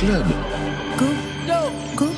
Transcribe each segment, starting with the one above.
Club. Go. Go.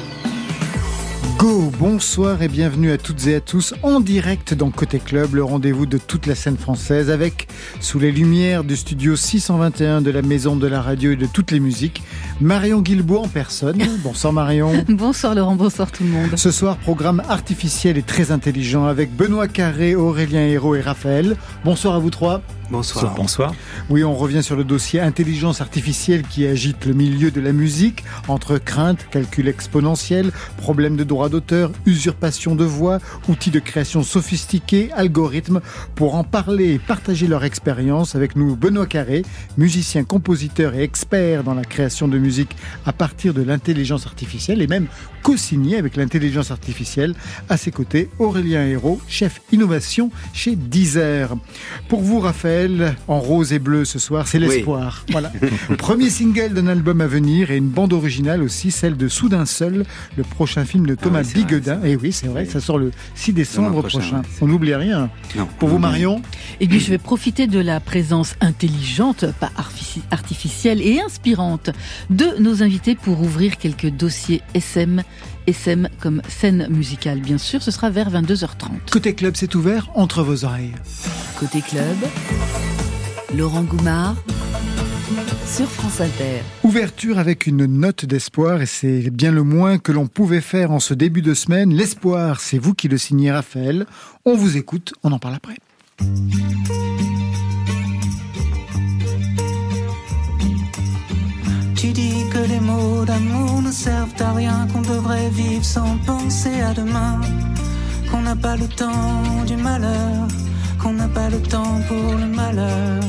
Go. Bonsoir et bienvenue à toutes et à tous en direct dans Côté Club, le rendez-vous de toute la scène française avec, sous les lumières du studio 621 de la Maison de la Radio et de toutes les musiques, Marion Guilbault en personne. Bonsoir Marion. bonsoir Laurent, bonsoir tout le monde. Ce soir, programme artificiel et très intelligent avec Benoît Carré, Aurélien Hérault et Raphaël. Bonsoir à vous trois. Bonsoir. Bonsoir. Oui, on revient sur le dossier intelligence artificielle qui agite le milieu de la musique, entre crainte, calcul exponentiel, problèmes de droit d'auteur, usurpation de voix, outils de création sophistiqués, algorithmes. Pour en parler et partager leur expérience avec nous, Benoît Carré, musicien, compositeur et expert dans la création de musique à partir de l'intelligence artificielle et même co-signé avec l'intelligence artificielle. À ses côtés, Aurélien Hérault, chef innovation chez Deezer. Pour vous, Raphaël, en rose et bleu ce soir, c'est l'espoir. Voilà. Premier single d'un album à venir et une bande originale aussi, celle de Soudain Seul, le prochain film de Thomas ah Biguedin. Et eh oui, c'est vrai, ça sort le 6 décembre prochain. On n'oublie rien. Pour vous, Marion Eh bien, je vais profiter de la présence intelligente, pas artificielle et inspirante de nos invités pour ouvrir quelques dossiers SM SM comme scène musicale, bien sûr. Ce sera vers 22h30. Côté club, c'est ouvert entre vos oreilles. Côté club, Laurent Goumard sur France Inter. Ouverture avec une note d'espoir et c'est bien le moins que l'on pouvait faire en ce début de semaine. L'espoir, c'est vous qui le signez, Raphaël. On vous écoute, on en parle après. Tu dis que les mots d'amour ne servent à rien, qu'on devrait vivre sans penser à demain, qu'on n'a pas le temps du malheur, qu'on n'a pas le temps pour le malheur.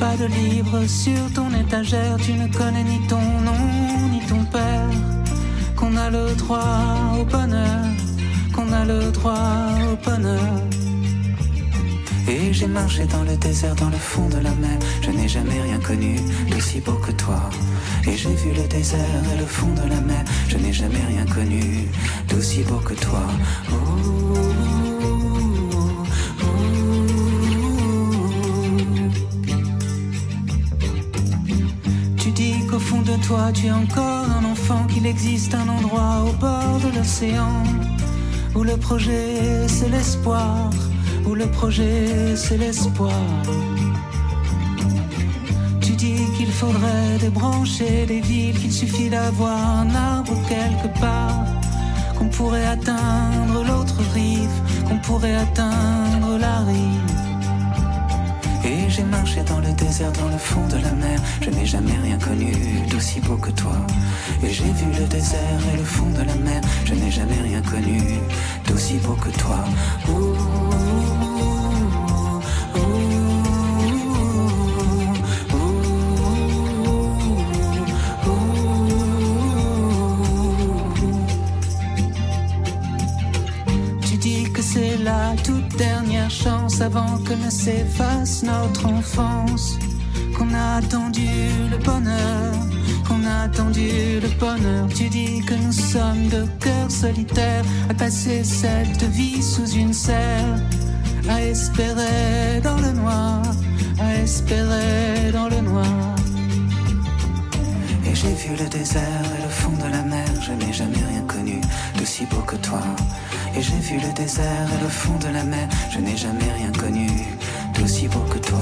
Pas de livre sur ton étagère, tu ne connais ni ton nom ni ton père, qu'on a le droit au bonheur, qu'on a le droit au bonheur. Et j'ai marché dans le désert, dans le fond de la mer. Je n'ai jamais rien connu d'aussi beau que toi. Et j'ai vu le désert et le fond de la mer. Je n'ai jamais rien connu d'aussi beau que toi. Tu de toi, tu es encore un enfant, qu'il existe un endroit au bord de l'océan où le projet c'est l'espoir où le projet c'est l'espoir. Tu dis qu'il faudrait débrancher les villes, qu'il suffit d'avoir un arbre quelque part, qu'on pourrait atteindre l'autre rive, qu'on pourrait atteindre la rive. Marché dans le désert, dans le fond de la mer. Je n'ai jamais rien connu d'aussi beau que toi. Et j'ai vu le désert et le fond de la mer. Je n'ai jamais rien connu d'aussi beau que toi. Avant que ne s'efface notre enfance. Qu'on a attendu le bonheur, qu'on a attendu le bonheur. Tu dis que nous sommes de cœurs solitaires à passer cette vie sous une serre, à espérer dans le noir, à espérer dans le noir. Et j'ai vu le désert et le fond de la mer, je n'ai jamais rien connu de si beau que toi. Et j'ai vu le désert et le fond de la mer. Je n'ai jamais rien connu d'aussi beau que toi.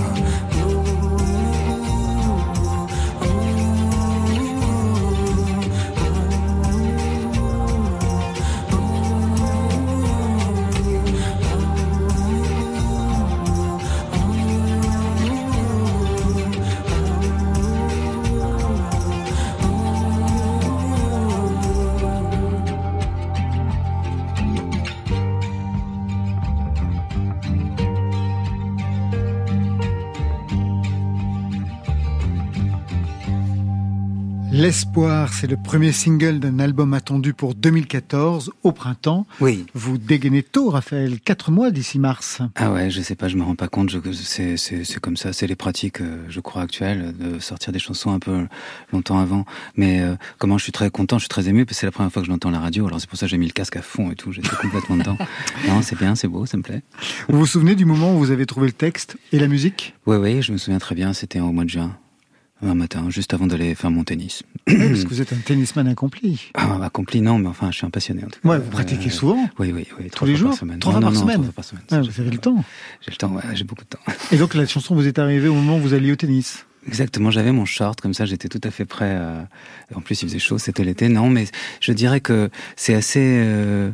L'espoir, c'est le premier single d'un album attendu pour 2014, au printemps. Oui. Vous dégainez tôt, Raphaël, quatre mois d'ici mars. Ah ouais, je sais pas, je me rends pas compte. C'est comme ça, c'est les pratiques, euh, je crois, actuelles, de sortir des chansons un peu longtemps avant. Mais euh, comment je suis très content, je suis très ému, parce que c'est la première fois que je l'entends à la radio. Alors c'est pour ça que j'ai mis le casque à fond et tout, j'étais complètement dedans. Non, c'est bien, c'est beau, ça me plaît. Vous vous souvenez du moment où vous avez trouvé le texte et la musique? Oui, oui, je me souviens très bien, c'était au mois de juin un matin, juste avant d'aller faire mon tennis. parce que vous êtes un tennisman accompli. Ah, accompli, non, mais enfin, je suis un passionné en tout cas. Ouais, vous pratiquez souvent Oui, oui, oui. Tous les jours par semaine. Trois fois par semaine Trois fois par semaine. Ah, vous avez le temps J'ai le temps, ouais, j'ai beaucoup de temps. Et donc la chanson vous est arrivée au moment où vous alliez au tennis Exactement, j'avais mon short, comme ça j'étais tout à fait prêt. En plus, il faisait chaud, c'était l'été. Non, mais je dirais que c'est assez euh,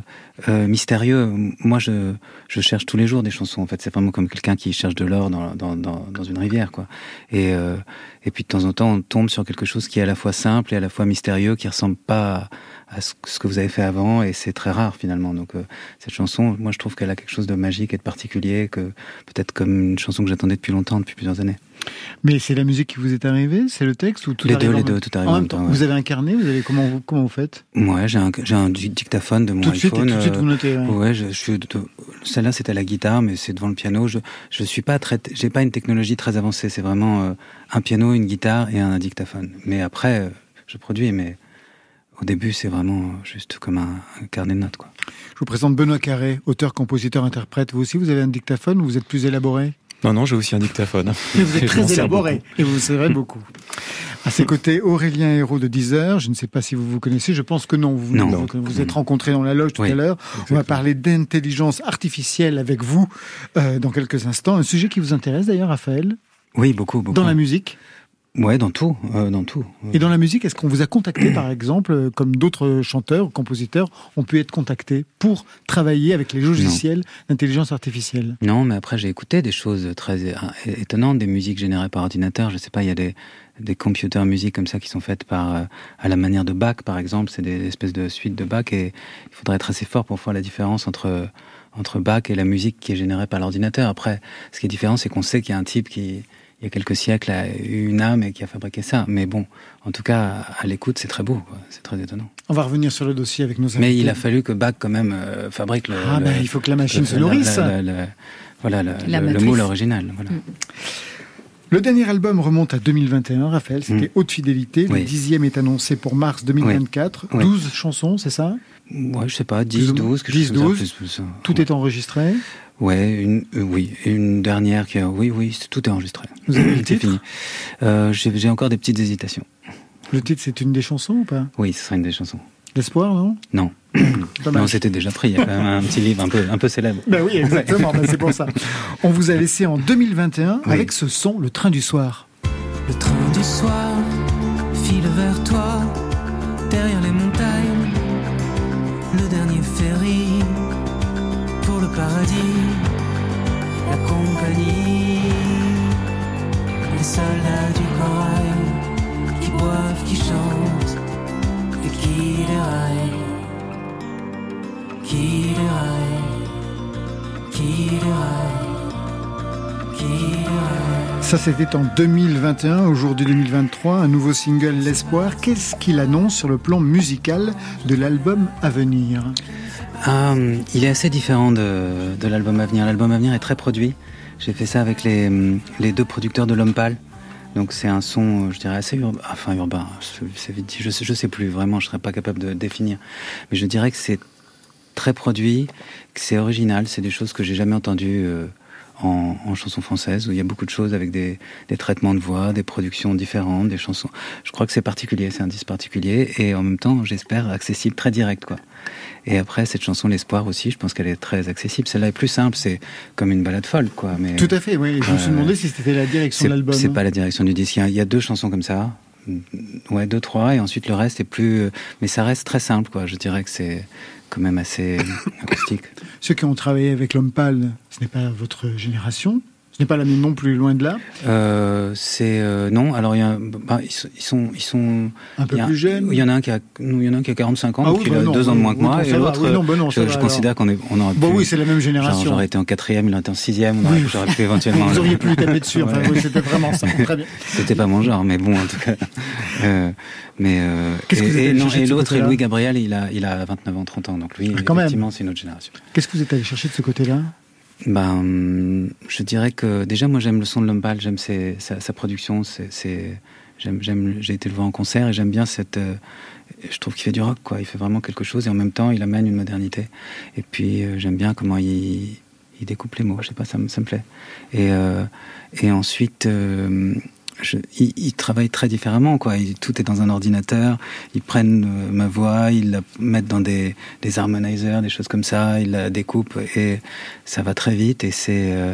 euh, mystérieux. Moi, je, je cherche tous les jours des chansons. En fait, c'est vraiment comme quelqu'un qui cherche de l'or dans, dans, dans, dans, une rivière, quoi. Et, euh, et puis de temps en temps, on tombe sur quelque chose qui est à la fois simple et à la fois mystérieux, qui ressemble pas à ce que vous avez fait avant, et c'est très rare finalement. Donc euh, cette chanson, moi, je trouve qu'elle a quelque chose de magique et de particulier, que peut-être comme une chanson que j'attendais depuis longtemps, depuis plusieurs années. Mais c'est la musique qui vous est arrivée, c'est le texte ou tout Les deux, les deux, tout arrive en même temps. temps, ouais. Vous avez incarné, vous avez comment vous comment vous faites? Ouais, j'ai un, dictaphone de mon Tout de suite, iPhone. tout de suite euh, vous notez. ouais. Ouais, je, je suis. Celle-là, c'était à la guitare, mais c'est devant le piano. Je, je suis pas très. J'ai pas une technologie très avancée. C'est vraiment euh, un piano, une guitare et un dictaphone. Mais après, euh, je produis. Mais au début, c'est vraiment juste comme un, un carnet de notes, quoi. Je vous présente Benoît Carré, auteur, compositeur, interprète. Vous aussi, vous avez un dictaphone ou vous êtes plus élaboré? Non, non, j'ai aussi un dictaphone. Mais vous êtes Et très élaboré et vous serez beaucoup. À ses côtés, Aurélien Hérault de 10 heures. Je ne sais pas si vous vous connaissez. Je pense que non. Vous Non. vous, vous êtes rencontrés dans la loge tout Oui, à l'heure. On va parler d'intelligence artificielle avec vous euh, dans quelques instants. Un sujet qui vous intéresse d'ailleurs, Raphaël, Oui, beaucoup, beaucoup. dans la musique? Ouais, dans tout, euh, dans tout. Et dans la musique, est-ce qu'on vous a contacté, par exemple, euh, comme d'autres chanteurs, compositeurs, ont pu être contactés pour travailler avec les logiciels d'intelligence artificielle? Non, mais après j'ai écouté des choses très é- étonnantes, des musiques générées par ordinateur. Je sais pas, il y a des des computer musiques comme ça qui sont faites par euh, à la manière de Bach, par exemple. C'est des espèces de suites de Bach et il faudrait être assez fort pour voir la différence entre entre Bach et la musique qui est générée par l'ordinateur. Après, ce qui est différent, c'est qu'on sait qu'il y a un type qui il y a quelques siècles a eu une âme et qui a fabriqué ça. Mais bon, en tout cas, à l'écoute, c'est très beau, c'est très étonnant. On va revenir sur le dossier avec nos invités. Mais il a fallu que Bach quand même euh, fabrique le, Ah le- ben, il faut que la machine le- se nourrisse. la- voilà, le, le- le moule original. Voilà. Le dernier album remonte à 2021, Raphaël, c'était Mm. Haute Fidélité. Le Oui. dixième est annoncé pour mars 2024. Oui. 12 chansons, c'est ça? Ouais, je sais pas, Plus 10, ou moins. 12, quelque chose 10, comme ça, 12. plus- plus ça. Tout est enregistré? Ouais, une, euh, oui, une dernière qui a, oui, oui, tout est enregistré. Vous avez le titre fini. Euh, J'ai j'ai encore des petites hésitations. Le titre, c'est une des chansons ou pas? Oui, ce sera une des chansons. L'espoir, non? Non, non, c'était déjà pris. Il y a quand même un petit livre un peu, un peu célèbre. Ben oui, exactement, ben c'est pour ça. On vous a laissé en 2021 Oui. avec ce son, Le Train du Soir. Le train du soir file vers toi, derrière les montagnes. Le dernier ferry paradis. La compagnie, les soldats du corail qui boivent, qui chantent et qui déraillent. Qui déraillent, qui déraillent, qui déraillent. Ça, c'était en 2021. Aujourd'hui 2023, un nouveau single, L'Espoir. Qu'est-ce qu'il annonce sur le plan musical de l'album à venir? Ah, il est assez différent de, de l'album à venir. L'album à venir est très produit. J'ai fait ça avec les, les deux producteurs de L'Homme Pâle. Donc c'est un son, je dirais, assez urbain. Enfin, urbain. Je sais, sais plus, vraiment, je serais pas capable de définir. Mais je dirais que c'est très produit, que c'est original. C'est des choses que j'ai jamais entendues euh, en, en chanson française, où il y a beaucoup de choses avec des, des traitements de voix, des productions différentes, des chansons. Je crois que c'est particulier, c'est un disque particulier. Et en même temps, j'espère, accessible, très direct, quoi. Et après, cette chanson, L'espoir aussi, je pense qu'elle est très accessible. Celle-là est plus simple, c'est comme une balade folle, quoi. Mais Tout à fait, oui. Je me suis demandé si c'était la direction de l'album. c'est pas la direction du disque. Il y a- il y, a deux chansons comme ça. Ouais, deux, trois, et ensuite le reste est plus. Mais ça reste très simple, quoi. Je dirais que c'est quand même assez acoustique. Ceux qui ont travaillé avec l'homme pâle, ce n'est pas votre génération. Ce n'est pas la même non plus, loin de là. Euh, c'est euh, non. Alors il y a, bah, ils, sont, ils sont, un peu a- plus jeunes. Il y en a un qui a, il y en a un qui a 45 ans, Ah il bah a non, deux ans de moins que moi, et l'autre, Oui, bah je, je considère qu'on est, on aurait Bon, pu, oui, c'est la même génération. j'aurais été en quatrième, il aurait été en sixième, on aurait, Oui. j'aurais pu éventuellement. Vous auriez pu lui taper dessus. Enfin, Ouais. oui, c'était vraiment ça. Très bien. C'était pas mon genre, mais bon, en tout cas. Euh, mais euh, Qu'est-ce que et, et et l'autre, côté-là Louis Gabriel, il a, il a 29 ans, 30 ans, donc lui, Ah, effectivement, c'est une autre génération. Qu'est-ce que vous êtes allé chercher de ce côté-là? Ben, je dirais que déjà, moi, j'aime le son de Lombal, j'aime sa, production, j'ai été le voir en concert et j'aime bien cette. euh, je trouve qu'il fait du rock, quoi. Il fait vraiment quelque chose et en même temps, il amène une modernité. Et puis, euh, j'aime bien comment il, découpe les mots. Je sais pas, ça me, plaît. Et, euh, et ensuite. Je, ils, ils travaillent très différemment, quoi. Ils- tout est dans un ordinateur. Ils prennent euh, ma voix, ils la mettent dans des, des harmonizers, des choses comme ça. Ils la découpent et ça va très vite et c'est euh,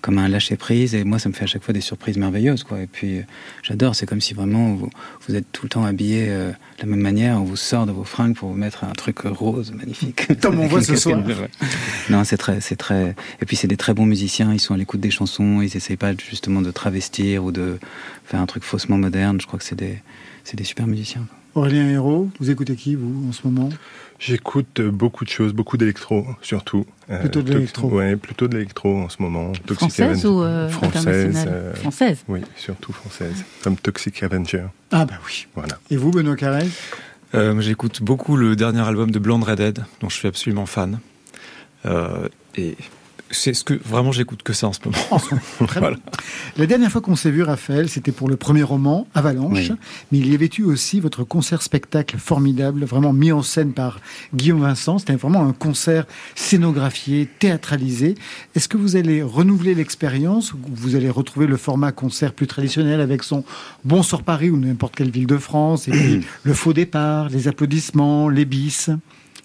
comme un lâcher prise. Et moi, ça me fait à chaque fois des surprises merveilleuses, quoi. Et puis, euh, j'adore. C'est comme si vraiment vous, vous êtes tout le temps habillé euh, de la même manière. On vous sort de vos fringues pour vous mettre un truc rose magnifique. Comme on voit ce soir. bleue, ouais. Non, c'est très, c'est très. Et puis, c'est des très bons musiciens. Ils sont à l'écoute des chansons. Ils essayent pas justement de travestir ou de faire un truc faussement moderne. Je crois que c'est des, c'est des super musiciens. quoi. Aurélien Hérault, vous écoutez qui, vous, en ce moment? J'écoute euh, beaucoup de choses, beaucoup d'électro surtout. Euh, Plutôt de l'électro. Ouais, plutôt de l'électro en ce moment. Toxic Française Avenger. ou euh, Française, internationale euh, Française. Oui, surtout française. Comme Toxic Avenger. Ah bah oui. Voilà. Et vous, Benoît Carrel? Euh, J'écoute beaucoup le dernier album de Blonde Redhead, dont je suis absolument fan. Euh, et c'est ce que vraiment j'écoute que ça en ce moment. Très. Voilà. La dernière fois qu'on s'est vu, Raphaël, c'était pour le premier roman, Avalanche. Oui. Mais il y avait eu aussi votre concert-spectacle formidable, vraiment mis en scène par Guillaume Vincent. C'était vraiment un concert scénographié, théâtralisé. Est-ce que vous allez renouveler l'expérience ou vous allez retrouver le format concert plus traditionnel avec son Bonsoir Paris ou n'importe quelle ville de France et puis le faux départ, les applaudissements, les bis?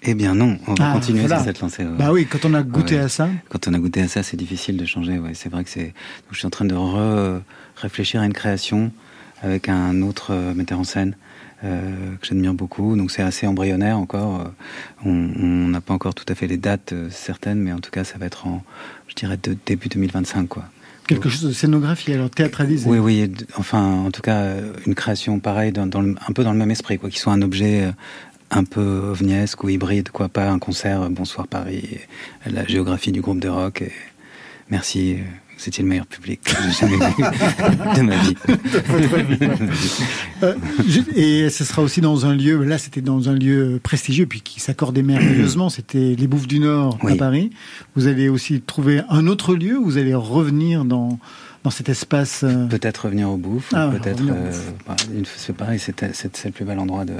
Eh bien, non. On va Ah, continuer voilà. sur cette lancée. ouais. Bah oui, quand on a goûté Ouais. à ça. Quand on a goûté à ça, c'est difficile de changer. Ouais, c'est vrai que c'est. je suis en train de re- réfléchir à une création avec un autre euh, metteur en scène euh, que j'admire beaucoup. Donc c'est assez embryonnaire encore. Euh, On n'a pas encore tout à fait les dates euh, certaines, mais en tout cas, ça va être en, je dirais, de début 2025, quoi. Quelque chose de scénographie, alors théâtralisé. Oui, oui. Enfin, en tout cas, une création pareille, dans, dans le- un peu dans le même esprit, quoi, qui soit un objet un peu ovniesque ou hybride, quoi, pas un concert euh, Bonsoir Paris, et la géographie du groupe de rock. Et merci, euh, c'était le meilleur public que j'ai jamais vu de ma vie. Euh, et ce sera aussi dans un lieu, là c'était dans un lieu prestigieux, puis qui s'accordait merveilleusement, c'était les Bouffes du Nord à. Paris. Vous allez aussi trouver un autre lieu, où vous allez revenir dans, dans cet espace. euh, Peut-être revenir au bouffe, Ah, peut-être. euh, bah, c'est pareil, c'est le plus bel endroit de.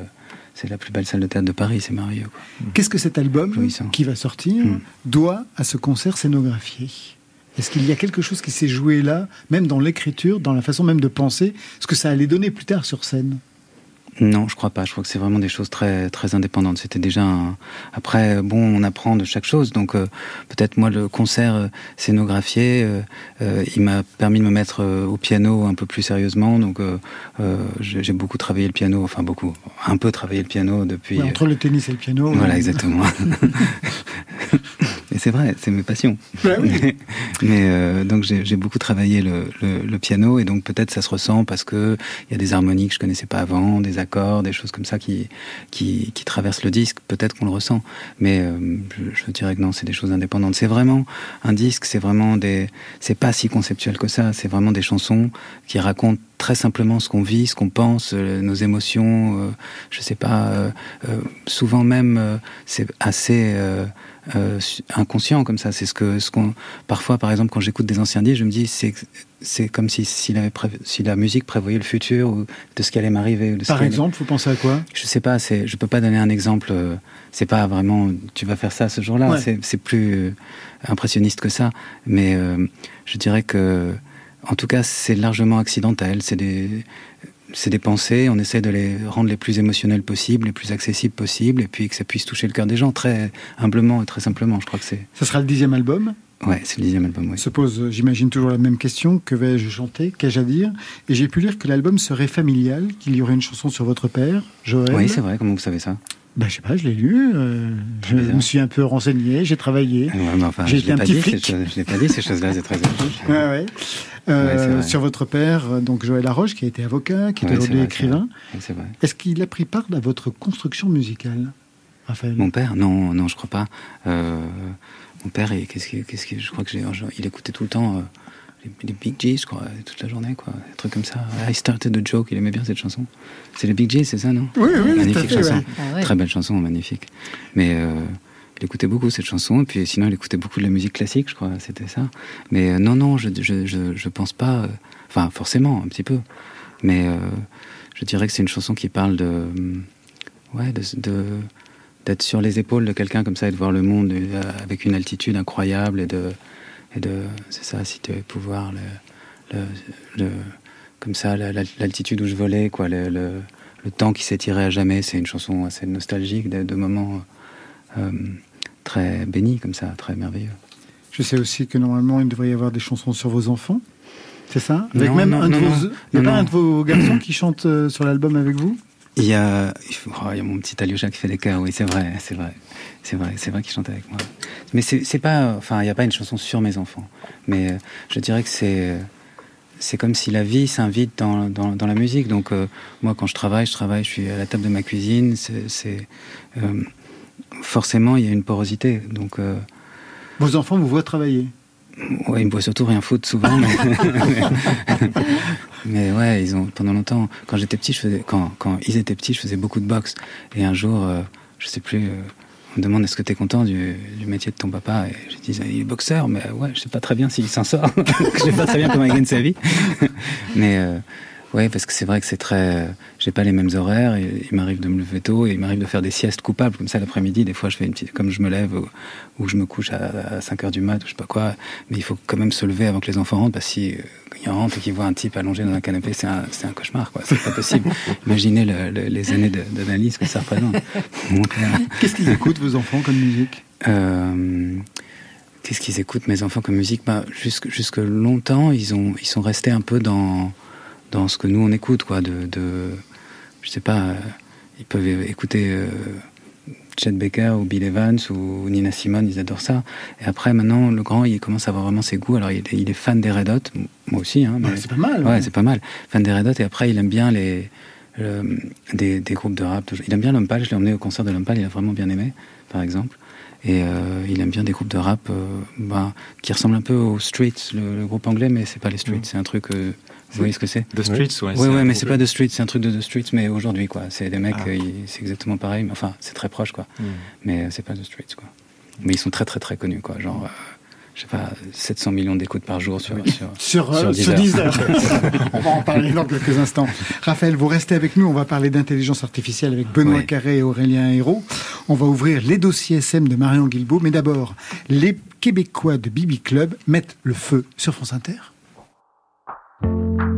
C'est la plus belle salle de théâtre de Paris, c'est merveilleux. Quoi. Qu'est-ce que cet album qui va sortir Mm. doit à ce concert scénographié? Est-ce qu'il y a quelque chose qui s'est joué là, même dans l'écriture, dans la façon même de penser, ce que ça allait donner plus tard sur scène? Non, je crois pas. Je crois que c'est vraiment des choses très très indépendantes. C'était déjà un... après bon, on apprend de chaque chose. Donc euh, peut-être moi le concert euh, scénographié, euh, euh, il m'a permis de me mettre euh, au piano un peu plus sérieusement. Donc j'ai beaucoup travaillé le piano, enfin beaucoup, un peu travaillé le piano depuis. Ouais, Entre le tennis et le piano. Voilà, exactement. Et c'est vrai, c'est mes passions. Bah oui. Mais, mais, euh, donc j'ai beaucoup travaillé le, le, le piano et donc peut-être ça se ressent parce que il y a des harmonies que je connaissais pas avant, des accords, des choses comme ça qui qui, qui traversent le disque. Peut-être qu'on le ressent, mais euh, je, je dirais que non, c'est des choses indépendantes. C'est vraiment un disque, c'est vraiment des, c'est pas si conceptuel que ça. C'est vraiment des chansons qui racontent très simplement ce qu'on vit, ce qu'on pense, euh, nos émotions. euh, je sais pas. euh, euh, souvent même, c'est assez inconscient comme ça. C'est ce que, ce qu'on. Parfois, par exemple, quand j'écoute des anciens disques, je me dis c'est c'est comme si si la, si la musique prévoyait le futur ou de ce qui allait m'arriver. Par allait- exemple, vous pensez à quoi? Je sais pas, je peux pas donner un exemple. euh, C'est pas vraiment, tu vas faire ça ce jour-là. Ouais. C'est, c'est plus euh, impressionniste que ça. Mais euh, je dirais que, en tout cas, c'est largement accidentel. C'est des, c'est des pensées. On essaie de les rendre les plus émotionnelles possibles, les plus accessibles possibles, et puis que ça puisse toucher le cœur des gens très humblement et très simplement. Je crois que c'est. Ce sera le dixième album Ouais, c'est le dixième album, oui. Se pose, j'imagine, toujours la même question. Que vais-je chanter? Qu'ai-je à dire? Et j'ai pu lire que l'album serait familial, qu'il y aurait une chanson sur votre père, Joël? Oui, c'est vrai. Comment vous savez ça? Ben, je sais pas, je l'ai lu, euh, je me suis un peu renseigné, j'ai travaillé. Ouais, mais enfin, j'ai été un petit flic. je l'ai pas dit, ces choses-là, c'est très ouais, ouais. Euh, sur votre père, donc Joël Laroche, qui a été avocat, qui est aujourd'hui écrivain. Est-ce qu'il a pris part à votre construction musicale, Raphaël? Mon père? Non, non, je crois pas. Euh, mon père, qu'est-ce que, qu'est-ce que, je crois que j'ai, il écoutait tout le temps les, Big G's, je crois, toute la journée, quoi, des trucs comme ça. I started the joke, il aimait bien cette chanson. C'est les Big G's, c'est ça, non? Oui, oui, magnifique fait, chanson, Ah ouais. très belle chanson, magnifique. Mais euh, il écoutait beaucoup cette chanson, et puis sinon il écoutait beaucoup de la musique classique, je crois, c'était ça. Mais euh, non, non, je, je, je, je pense pas. euh, Enfin, forcément, un petit peu. Mais euh, je dirais que c'est une chanson qui parle de, hum, ouais, de, de- d'être sur les épaules de quelqu'un comme ça et de voir le monde avec une altitude incroyable et de, et de, c'est ça, si tu avais pouvoir le, le, le- comme ça, la- la- l'altitude où je volais, quoi, le, le, le temps qui s'étirait à jamais. C'est une chanson assez nostalgique de, de moments euh, très bénis comme ça, très merveilleux. Je sais aussi que normalement, il devrait y avoir des chansons sur vos enfants. C'est ça? Avec Non, même non, un, de non, vos, non. il y a Non, pas non. un de vos garçons qui chante euh, sur l'album avec vous? Il y a, il y a mon petit Alyosha qui fait des chœurs, oui, c'est vrai, c'est vrai, c'est vrai, c'est vrai qu'il chante avec moi. Mais c'est pas, enfin, il n'y a pas une chanson sur mes enfants. Mais euh, je dirais que c'est, c'est comme si la vie s'invite dans, dans, la musique. Donc euh, moi, quand je travaille, je travaille, je suis à la table de ma cuisine. C'est, euh, forcément, il y a une porosité. Donc euh, Vos enfants vous voient travailler? Ouais, ils me voient surtout rien foutre souvent. Mais, mais ouais, ils ont pendant longtemps. Quand j'étais petit, je faisais quand quand ils étaient petits, je faisais beaucoup de boxe. Et un jour, euh, je sais plus, euh, on me demande est-ce que tu es content du, du métier de ton papa? Et je disais il est boxeur, mais ouais, je sais pas très bien s'il s'en sort. je sais pas très bien comment il gagne sa vie. mais euh, ouais, parce que c'est vrai que c'est très. J'ai pas les mêmes horaires. Et il m'arrive de me lever tôt et il m'arrive de faire des siestes coupables comme ça l'après-midi. Des fois, je fais une petite, comme je me lève ou, ou je me couche à, à 5 heures du mat ou je sais pas quoi. Mais il faut quand même se lever avant que les enfants rentrent parce que si euh, rentrent et qu'ils voient un type allongé dans un canapé, c'est un, c'est un cauchemar, quoi. C'est pas possible. Imaginez le- le- les années de- d'analyse que ça représente. Qu'est-ce qu'ils écoutent, vos enfants, comme musique? Euh, Qu'est-ce qu'ils écoutent, mes enfants, comme musique? Bah, jusque, jusque longtemps, ils, ont, ils sont restés un peu dans, dans ce que nous, on écoute, quoi. De, de, je sais pas, euh, ils peuvent écouter euh, Chet Baker ou Bill Evans ou Nina Simone, ils adorent ça. Et après, maintenant, le grand, il commence à avoir vraiment ses goûts. Alors, il est, il est fan des Red Hot, moi aussi. Hein, mais- C'est pas mal. Ouais, c'est pas mal. Fan des Red Hot, et après, il aime bien les, euh, des, des groupes de rap. Il aime bien Lompal, je l'ai emmené au concert de Lompal, il a vraiment bien aimé, par exemple. Et euh, il aime bien des groupes de rap euh, ben, qui ressemblent un peu aux Streets, le, le groupe anglais, mais c'est pas les Streets, c'est un truc. Euh, vous voyez ce que c'est The Streets, ouais. Oui, ouais, mais c'est pas The Streets, c'est un truc de The Streets, mais aujourd'hui, quoi. C'est des mecs, Ah. euh, c'est exactement pareil, mais enfin, c'est très proche, quoi. Hmm. Mais euh, c'est pas The Streets, quoi. Mais ils sont très, très, très connus, quoi. Genre, euh, je sais pas, 700 millions d'écoutes par jour sur. sur... Sur, euh, Sur sur Deezer. 10 heures. on va en parler dans quelques instants. Raphaël, vous restez avec nous. On va parler d'intelligence artificielle avec Benoît Oui. Carré et Aurélien Hérault. On va ouvrir les dossiers SM de Marion Guilbault. Mais d'abord, les Québécois de Bibi Club mettent le feu sur France Inter. Feu,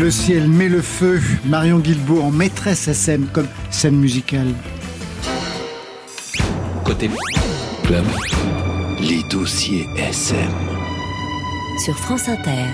le ciel met le feu. Marion Guilbault en maîtresse SM comme scène musicale. Côté club, les dossiers SM. Sur France Inter.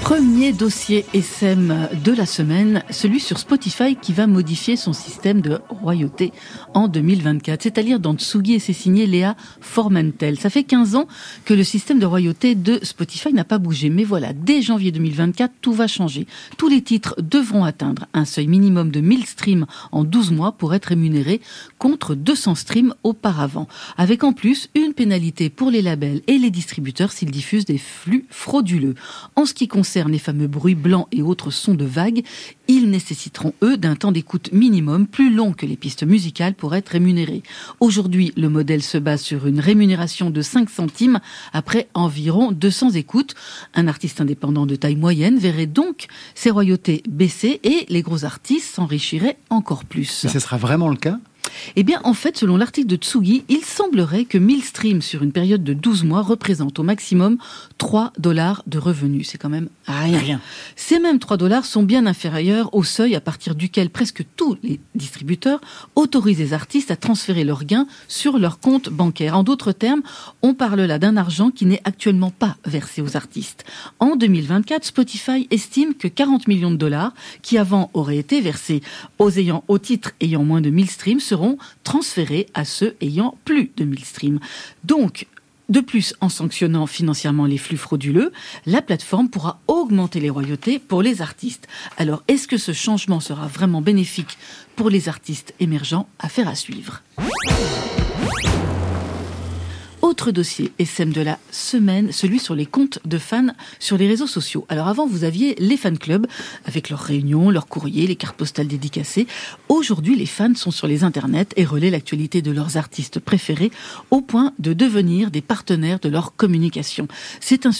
Premier dossier SM de la semaine, celui sur Spotify qui va modifier son système de royauté en 2024. C'est à dire dans Tsugi et c'est signé Léa Formentel. Ça fait 15 ans que le système de royauté de Spotify n'a pas bougé. Mais voilà, dès janvier 2024, tout va changer. Tous les titres devront atteindre un seuil minimum de 1000 streams en 12 mois pour être rémunérés contre 200 streams auparavant. Avec en plus une pénalité pour les labels et les distributeurs s'ils diffusent des flux frauduleux. En ce qui concerne les fameux bruits blancs et autres sons de vagues, ils nécessiteront, eux, d'un temps d'écoute minimum plus long que les pistes musicales pour être rémunérés. Aujourd'hui, le modèle se base sur une rémunération de 5 centimes après environ 200 écoutes. Un artiste indépendant de taille moyenne verrait donc ses royautés baisser et les gros artistes s'enrichiraient encore plus. Mais ce sera vraiment le cas eh bien, en fait, selon l'article de Tsugi, il semblerait que 1000 streams sur une période de 12 mois représentent au maximum 3 dollars de revenus. C'est quand même rien. Ces mêmes 3 dollars sont bien inférieurs au seuil à partir duquel presque tous les distributeurs autorisent les artistes à transférer leurs gains sur leur compte bancaire. En d'autres termes, on parle là d'un argent qui n'est actuellement pas versé aux artistes. En 2024, Spotify estime que 40 millions de dollars, qui avant auraient été versés aux ayants, aux titres ayant moins de 1000 streams, seront transférés à ceux ayant plus de 1000 streams. Donc, de plus, en sanctionnant financièrement les flux frauduleux, la plateforme pourra augmenter les royautés pour les artistes. Alors, est-ce que ce changement sera vraiment bénéfique pour les artistes émergents? Affaire à suivre. Autre dossier SM de la semaine, celui sur les comptes de fans sur les réseaux sociaux. Alors avant, vous aviez les fan clubs avec leurs réunions, leurs courriers, les cartes postales dédicacées. Aujourd'hui, les fans sont sur les internets et relaient l'actualité de leurs artistes préférés au point de devenir des partenaires de leur communication. C'est un,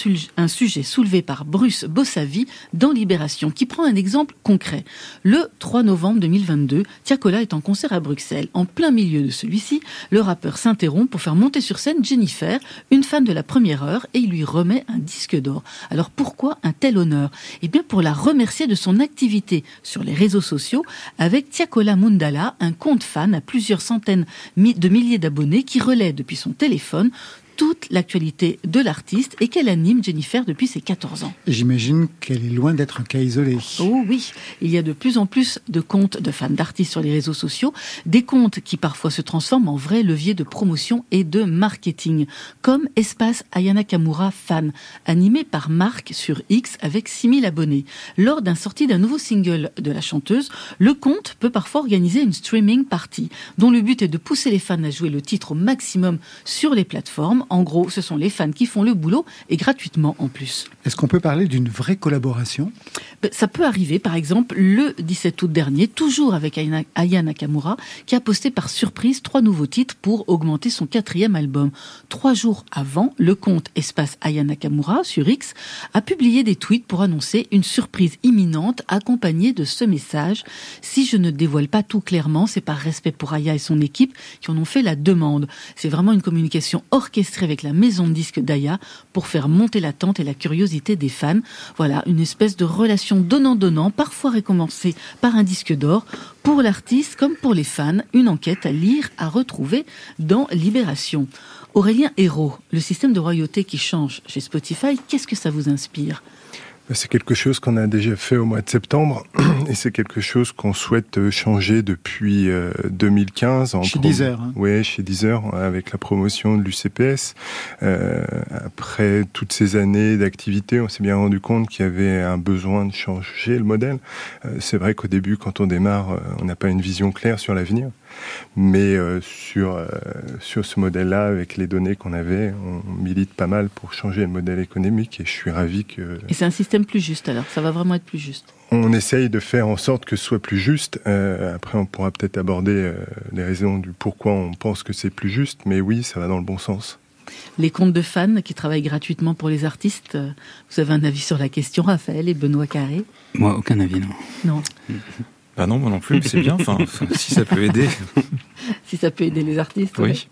sujet soulevé par Bruce Bossavi dans Libération qui prend un exemple concret. Le 3 novembre 2022, Tiakola est en concert à Bruxelles. En plein milieu de celui-ci, le rappeur s'interrompt pour faire monter sur scène Jennifer, une fan de la première heure, et il lui remet un disque d'or. Alors pourquoi un tel honneur? Eh bien pour la remercier de son activité sur les réseaux sociaux avec Tiakola Mundala, un compte fan à plusieurs centaines de milliers d'abonnés qui relaie depuis son téléphone toute l'actualité de l'artiste et qu'elle anime Jennifer depuis ses 14 ans. J'imagine qu'elle est loin d'être un cas isolé. Oh oui, il y a de plus en plus de comptes de fans d'artistes sur les réseaux sociaux, des comptes qui parfois se transforment en vrais leviers de promotion et de marketing, comme Espace Ayana Kamura Fan, animé par Marc sur X avec 6000 abonnés. Lors d'un sortie d'un nouveau single de la chanteuse, le compte peut parfois organiser une streaming party, dont le but est de pousser les fans à jouer le titre au maximum sur les plateformes en gros, ce sont les fans qui font le boulot et gratuitement en plus. Est-ce qu'on peut parler d'une vraie collaboration? Ben, Ça peut arriver, par exemple, le 17 août dernier, toujours avec Aya Nakamura, qui a posté par surprise trois nouveaux titres pour augmenter son quatrième album. Trois jours avant, le compte Espace Aya Nakamura sur X a publié des tweets pour annoncer une surprise imminente accompagnée de ce message. Si je ne dévoile pas tout clairement, c'est par respect pour Aya et son équipe qui en ont fait la demande. C'est vraiment une communication orchestrée avec la maison de disques d'Aya pour faire monter l'attente et la curiosité des fans. Voilà, une espèce de relation donnant-donnant, parfois récompensée par un disque d'or. Pour l'artiste comme pour les fans, une enquête à lire, à retrouver dans Libération. Aurélien Hérault, le système de royauté qui change chez Spotify, qu'est-ce que ça vous inspire? C'est quelque chose qu'on a déjà fait au mois de septembre et c'est quelque chose qu'on souhaite euh, changer depuis 2015. Euh, en chez Deezer. Hein. Oui, chez Deezer, avec la promotion de l'UCPS. Euh, après toutes ces années d'activité, on s'est bien rendu compte qu'il y avait un besoin de changer le modèle. Euh, c'est vrai qu'au début, quand on démarre, on n'a pas une vision claire sur l'avenir. Mais euh, sur, euh, sur ce modèle-là, avec les données qu'on avait, on milite pas mal pour changer le modèle économique et je suis ravi que... Et c'est un système plus juste alors, ça va vraiment être plus juste on essaye de faire en sorte que ce soit plus juste. Euh, après, on pourra peut-être aborder les raisons du pourquoi on pense que c'est plus juste, mais oui, ça va dans le bon sens. Les comptes de fans qui travaillent gratuitement pour les artistes, vous avez un avis sur la question, Raphaël et Benoît Carré? Moi, aucun avis, non. Non. Bah non, moi non plus, mais c'est bien. Enfin, si ça peut aider. si ça peut aider les artistes. Oui.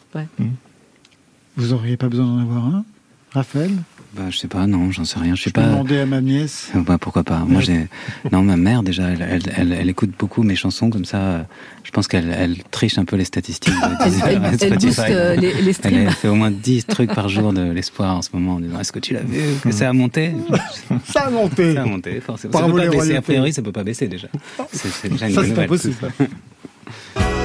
Vous n'auriez pas besoin d'en avoir un, Raphaël? Bah, je sais pas, non, j'en sais rien. Je sais Je pas. peux demander à ma nièce. Euh, bah, pourquoi pas. Moi, j'ai. Non, ma mère déjà, elle, elle, elle, elle écoute beaucoup mes chansons comme ça. euh, Je pense qu'elle elle triche un peu les statistiques. de Elle, booste euh, les, les streams. elle fait au moins 10 trucs par jour de l'espoir en ce moment en disant Est-ce que tu l'as vu? Que ça a monté? Ça a monté. Ça a monté, forcément. Ça peut pas baisser. A priori, ça peut pas baisser déjà. C'est c'est déjà une Ça, bonne nouvelle. impossible.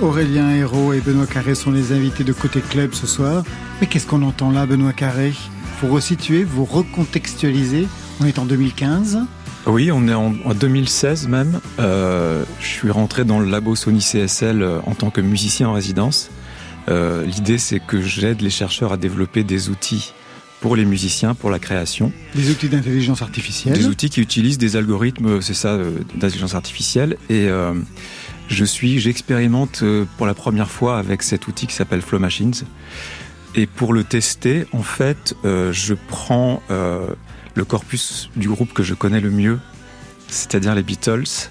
Aurélien Hérault et Benoît Carré sont les invités de Côté Club ce soir. Mais qu'est-ce qu'on entend là, Benoît Carré? Vous resituez, vous recontextualisez. On est en 2015. Oui, on est en, en 2016 même. Euh, je suis rentré dans le labo Sony CSL euh, en tant que musicien en résidence. Euh, L'idée, c'est que j'aide les chercheurs à développer des outils pour les musiciens, pour la création. Des outils d'intelligence artificielle. Des outils qui utilisent des algorithmes, c'est ça, d'intelligence artificielle. Et euh, je suis, j'expérimente euh, pour la première fois avec cet outil qui s'appelle Flow Machines. Et pour le tester, en fait, euh, je prends euh, le corpus du groupe que je connais le mieux, c'est-à-dire les Beatles,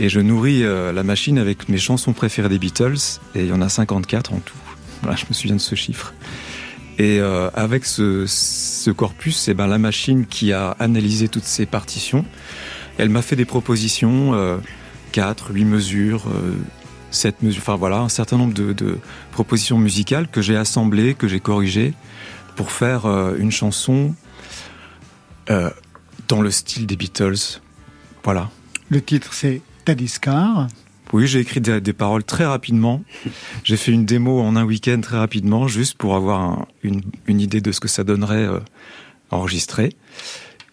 et je nourris euh, la machine avec mes chansons préférées des Beatles, et il y en a 54 en tout. Voilà, je me souviens de ce chiffre. Et euh, avec ce, ce corpus, c'est ben la machine qui a analysé toutes ces partitions. Elle m'a fait des propositions, euh, 4, 8 mesures, euh, 7 mesures, enfin voilà, un certain nombre de, de propositions musicales que j'ai assemblées, que j'ai corrigées pour faire euh, une chanson euh, dans le style des Beatles. Voilà. Le titre, c'est Tadiscar. Oui, j'ai écrit des, des paroles très rapidement. J'ai fait une démo en un week-end très rapidement, juste pour avoir un- une, une idée de ce que ça donnerait euh, enregistré.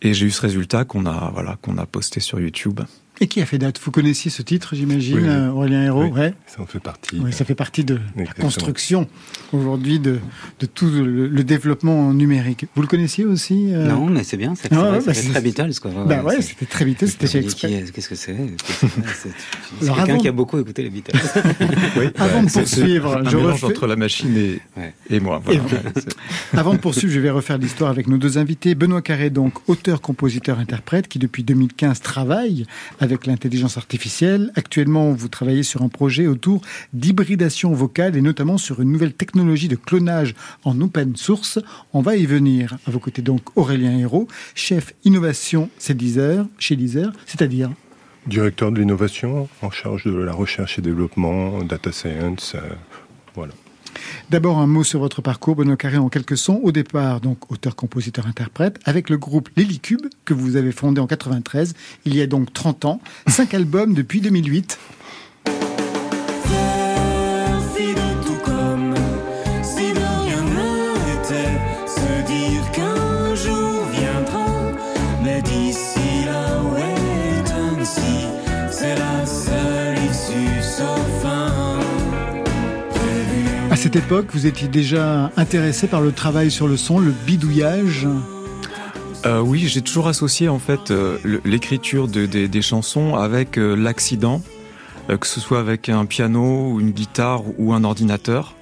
Et j'ai eu ce résultat qu'on a, voilà, qu'on a posté sur YouTube. Et qui a fait date? Vous connaissiez ce titre, j'imagine, Oui, oui. euh, Aurélien Hérault? Oui, ouais. Ça en fait partie. Oui, ça fait partie de la construction aujourd'hui de, de tout le, le développement numérique. Vous le connaissiez aussi euh? Non, mais c'est bien. C'est Ah ouais, bah, très Beatles, quoi. Bah ouais, c'était très vite, c'était exprès. est- Qu'est-ce que c'est? C'est? Quelqu'un avant- qui a beaucoup écouté les Beatles. Oui, Avant de poursuivre, je mélange refais- entre la machine et, Ouais. et moi. Voilà. Et Avant de poursuivre, je vais refaire l'histoire avec nos deux invités. Benoît Carré, donc auteur, compositeur, interprète, qui depuis 2015 travaille avec l'intelligence artificielle. Actuellement, vous travaillez sur un projet autour d'hybridation vocale et notamment sur une nouvelle technologie de clonage en open source. On va y venir. À vos côtés, donc Aurélien Hérault, chef innovation chez Deezer, chez c'est-à-dire Directeur de l'innovation, en charge de la recherche et développement, data science, euh, voilà. D'abord, un mot sur votre parcours, Benoît Carré, en quelques sons. Au départ, donc, auteur, compositeur, interprète, avec le groupe L'Hélicube, que vous avez fondé en 93, il y a donc 30 ans. Cinq albums depuis 2008. Cette époque, vous étiez déjà intéressé par le travail sur le son, le bidouillage. Euh, oui, j'ai toujours associé en fait euh, l'écriture de- des- chansons avec euh, l'accident, que ce soit avec un piano, une guitare ou un ordinateur,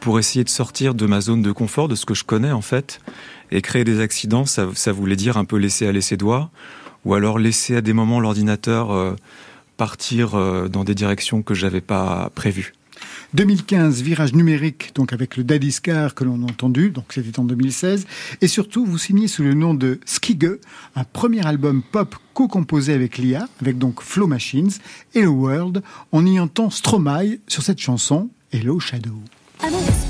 pour essayer de sortir de ma zone de confort, de ce que je connais en fait, et créer des accidents, ça, voulait dire un peu laisser aller ses doigts, ou alors laisser à des moments l'ordinateur partir dans des directions que j'avais pas prévues. 2015, virage numérique, donc avec le Daddy's Car que l'on a entendu, donc c'était en 2016. Et surtout, vous signez sous le nom de Skige, un premier album pop co-composé avec l'IA, avec donc Flow Machines, Hello World. On y entend Stromae sur cette chanson, Hello Shadow. C'est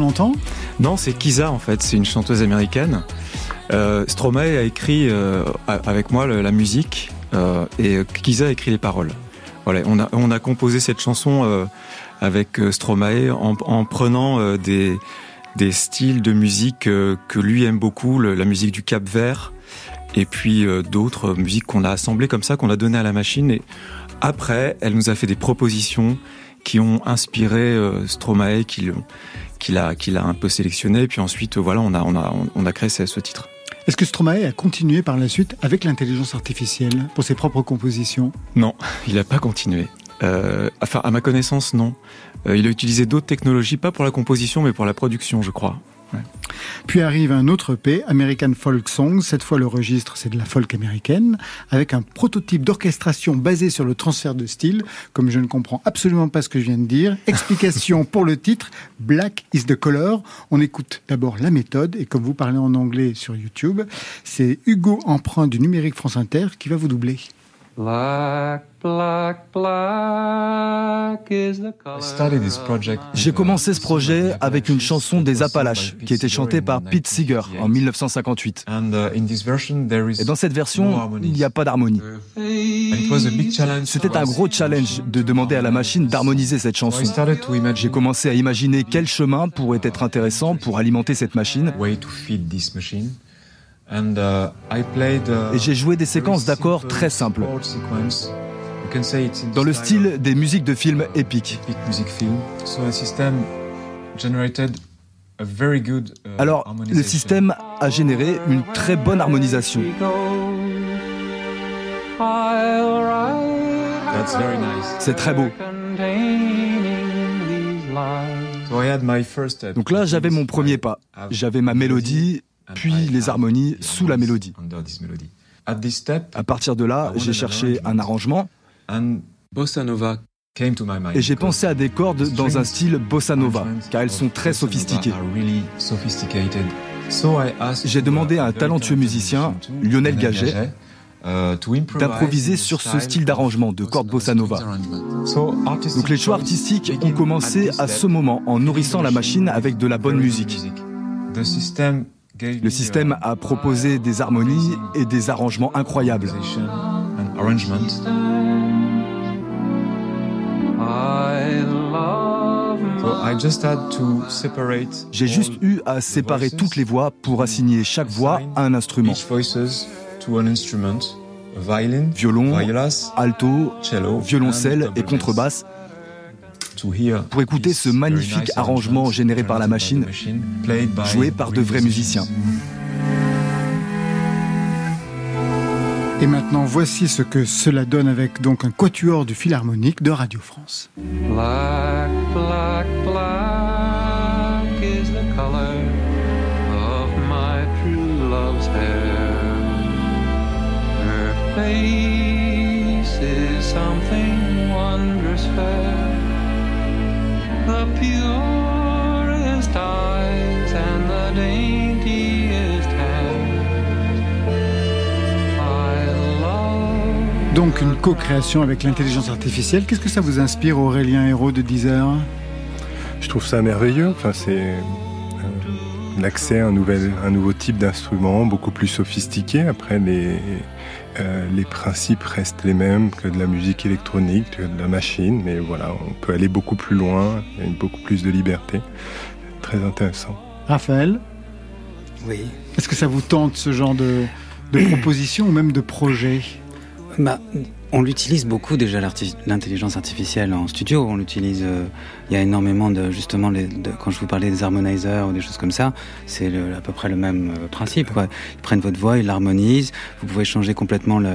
entend Non, c'est Kiza en fait, c'est une chanteuse américaine. Euh, Stromae a écrit euh, avec moi la musique euh, et Kiza a écrit les paroles. Voilà, on a, composé cette chanson avec Stromae en, en prenant des, styles de musique que lui aime beaucoup, la musique du Cap Vert, et puis d'autres musiques qu'on a assemblées comme ça, qu'on a donné à la machine. Et après, elle nous a fait des propositions qui ont inspiré Stromae, qui l'a qui l'a un peu sélectionné. Et puis ensuite, voilà, on a, on a, on a créé ce, ce titre. Est-ce que Stromae a continué par la suite avec l'intelligence artificielle pour ses propres compositions? Non, il n'a pas continué. Euh, enfin, à ma connaissance, non. Euh, il a utilisé d'autres technologies, pas pour la composition, mais pour la production, je crois. Ouais. Puis arrive un autre EP, American Folk Songs. Cette fois, le registre, c'est de la folk américaine, avec un prototype d'orchestration basé sur le transfert de style. Comme je ne comprends absolument pas ce que je viens de dire. Explication pour le titre, Black is the color. On écoute d'abord la méthode, et comme vous parlez en anglais sur YouTube, c'est Hugo Emprunt du Numérique France Inter qui va vous doubler. Black, black, black is the color. J'ai commencé ce projet avec une chanson des Appalaches qui était chantée par Pete Seeger en 1958. Et dans cette version, il n'y a pas d'harmonie. C'était un gros challenge de demander à la machine d'harmoniser cette chanson. J'ai commencé à imaginer quel chemin pourrait être intéressant pour alimenter cette machine. Et j'ai joué des séquences d'accords très simples, dans le style des musiques de films épiques. Alors, le système a généré une très bonne harmonisation. C'est très beau. Donc là, j'avais mon premier pas. J'avais ma mélodie puis les harmonies sous la mélodie. À partir de là, j'ai cherché un arrangement et j'ai pensé à des cordes dans un style bossa nova, car elles sont très sophistiquées. J'ai demandé à un talentueux musicien, Lionel Gaget, d'improviser sur ce style d'arrangement de cordes bossa nova. Donc les choix artistiques ont commencé à ce moment en nourrissant la machine avec de la bonne musique. Le système a proposé des harmonies et des arrangements incroyables. J'ai juste eu à séparer toutes les voix pour assigner chaque voix à un instrument. Violon, alto, violoncelle et contrebasse pour écouter ce magnifique arrangement généré par la machine, joué par de vrais musiciens. Et maintenant, voici ce que cela donne avec donc un quatuor du Philharmonique de Radio France. Black, black, black is the color of my true love's hair. Her face purest eyes and the daintiest Donc une co-création avec l'intelligence artificielle. Qu'est-ce que ça vous inspire, Aurélien Hérault de Deezer? Je trouve ça merveilleux. Enfin, c'est l'accès à un, nouvel, un nouveau type d'instrument, beaucoup plus sophistiqué. Après, les, euh, les principes restent les mêmes que de la musique électronique, que de la machine, mais voilà, on peut aller beaucoup plus loin, il y a une, beaucoup plus de liberté. Très intéressant. Raphaël Oui. Est-ce que ça vous tente ce genre de, de proposition ou même de projet? Bah, on l'utilise beaucoup déjà l'intelligence artificielle en studio. On l'utilise. Euh, il y a énormément de justement les, de, quand je vous parlais des harmonizers ou des choses comme ça, c'est à peu près le même euh, principe. Quoi. Ils prennent votre voix, ils l'harmonisent. Vous pouvez changer complètement le.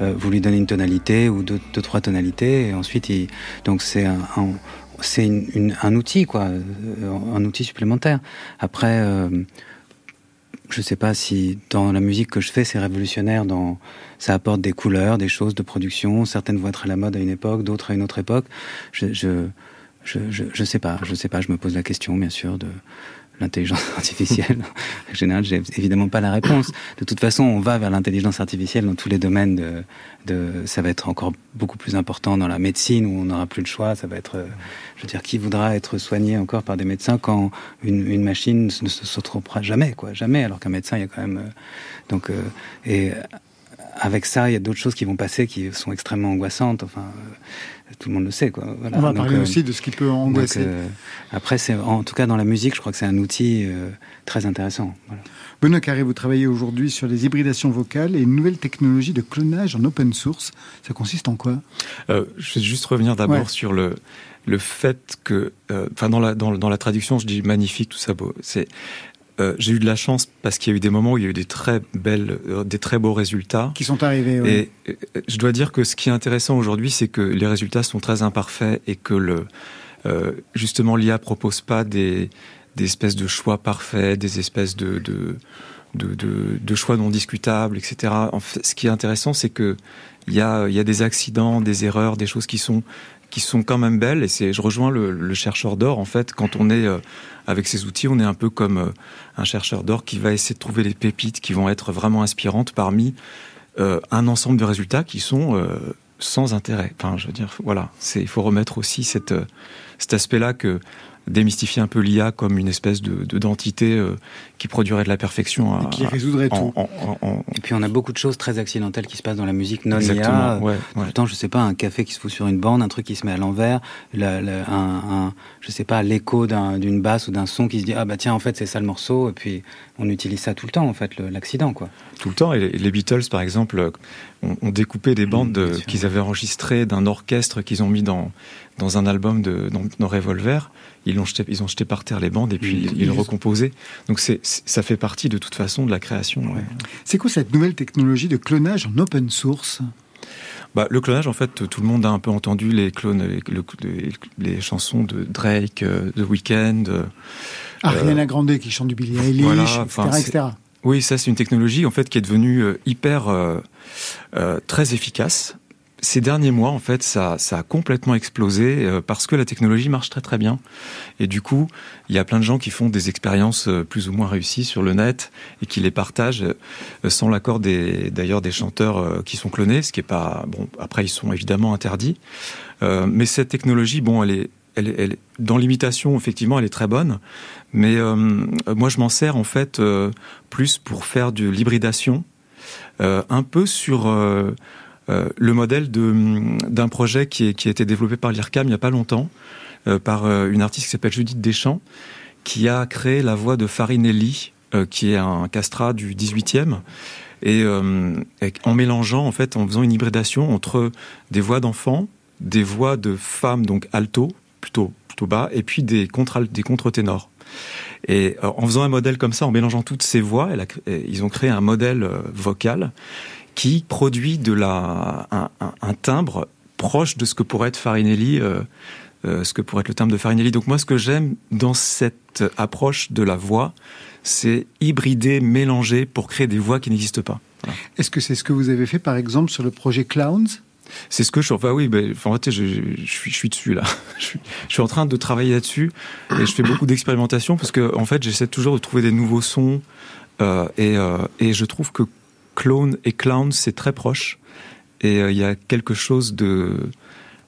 Euh, vous lui donnez une tonalité ou deux, deux trois tonalités et ensuite il, donc c'est un, une, un outil quoi, un outil supplémentaire. Après je sais pas si dans la musique que je fais, c'est révolutionnaire. Ça apporte des couleurs, des choses de production. Certaines vont être à la mode à une époque, d'autres à une autre époque. Je, je sais pas. Je sais pas. Je me pose la question, bien sûr, de l'intelligence artificielle. en général, j'ai évidemment pas la réponse. De toute façon, on va vers l'intelligence artificielle dans tous les domaines. Ça va être encore beaucoup plus important dans la médecine où on n'aura plus le choix. Ça va être, euh, je veux dire, qui voudra être soigné encore par des médecins quand une, machine ne se, trompera jamais, quoi, jamais. Alors qu'un médecin, il y a quand même, euh, donc, euh, et avec ça, il y a d'autres choses qui vont passer qui sont extrêmement angoissantes. Enfin, tout le monde le sait. Quoi. Voilà. On va parler euh, aussi de ce qui peut angoisser. Euh, après, c'est en tout cas dans la musique, je crois que c'est un outil très intéressant. Voilà. Benoît Carré, vous travaillez aujourd'hui sur les hybridations vocales et une nouvelle technologie de clonage en open source. Ça consiste en quoi? Je vais juste revenir d'abord sur le, le fait que, enfin dans la dans, dans, la traduction, je dis magnifique, tout ça beau. C'est euh, j'ai eu de la chance parce qu'il y a eu des moments où il y a eu des très belles, euh, des très beaux résultats qui sont arrivés. Oui. Et euh, je dois dire que ce qui est intéressant aujourd'hui, c'est que les résultats sont très imparfaits et que le justement l'IA propose pas des, des espèces de choix parfaits, des espèces de, de de, choix non discutables, etc. Ce qui est intéressant, c'est que il y a, y a des accidents, des erreurs, des choses qui sont qui sont quand même belles. Et c'est, je rejoins le, chercheur d'or. En fait, quand on est avec ces outils, on est un peu comme euh, un chercheur d'or qui va essayer de trouver les pépites qui vont être vraiment inspirantes parmi euh, un ensemble de résultats qui sont euh, sans intérêt. Enfin, je veux dire, voilà, il faut remettre aussi cet aspect-là que démystifier un peu l'IA comme une espèce de d'entité euh, qui produirait de la perfection. À, qui résoudrait tout. Et puis on a beaucoup de choses très accidentelles qui se passent dans la musique non IA. Ouais, Tout le temps, je sais pas, un café qui se fout sur une bande, un truc qui se met à l'envers, un, un, je sais pas, l'écho d'une basse ou d'un son qui se dit ah bah tiens en fait c'est ça le morceau et puis on utilise ça tout le temps en fait l'accident quoi. Tout le temps et les Beatles par exemple ont, découpé des bandes mmh, qu'ils avaient enregistrées d'un orchestre qu'ils ont mis dans dans un album de dans, dans Revolver ils ont jeté, ils ont jeté par terre les bandes et puis ils, ils, recomposaient. Donc c'est, ça fait partie de toute façon de la création. C'est quoi cette nouvelle technologie de clonage en open source? Bah, le clonage, en fait, tout le monde a un peu entendu les clones, les, les, chansons de Drake, euh, de Weeknd. Euh, Ariana Grande qui chante du Billie Eilish, voilà, etc., Oui, ça c'est une technologie en fait qui est devenue euh, hyper très efficace ces derniers mois, en fait, ça, ça a complètement explosé euh, parce que la technologie marche très très bien. Et du coup, il y a plein de gens qui font des expériences euh, plus ou moins réussies sur le net et qui les partagent euh, sans l'accord des, d'ailleurs des chanteurs qui sont clonés, ce qui est pas bon. Après, ils sont évidemment interdits. mais cette technologie, bon, elle est, elle, elle dans l'imitation, effectivement, elle est très bonne. Mais moi, je m'en sers en fait plus pour faire de l'hybridation, un peu sur euh, le modèle d'un projet qui, a été développé par l'IRCAM il n'y a pas longtemps, euh, par euh, une artiste qui s'appelle Judith Deschamps, qui a créé la voix de Farinelli, qui est un castrat du 18e. Et, en mélangeant, en fait, en faisant une hybridation entre des voix d'enfants, des voix de femmes, donc alto, plutôt, plutôt bas, et puis des, contre, des contre-ténors. Et en faisant un modèle comme ça, en mélangeant toutes ces voix, ils ont créé un modèle vocal qui produit de la, un, timbre proche de ce que pourrait être Farinelli, euh, euh, ce que pourrait être le timbre de Farinelli. Donc moi, ce que j'aime dans cette approche de la voix, c'est hybrider, mélanger pour créer des voix qui n'existent pas. Est-ce que c'est ce que vous avez fait, par exemple, sur le projet Clowns? C'est ce que je enfin oui ben, en fait je, je, suis je suis dessus là je suis, je suis en train de travailler là-dessus et je fais beaucoup d'expérimentation parce que en fait j'essaie toujours de trouver des nouveaux sons euh, et, euh, et je trouve que clone et clown, c'est très proche. Et euh, il y a quelque chose de.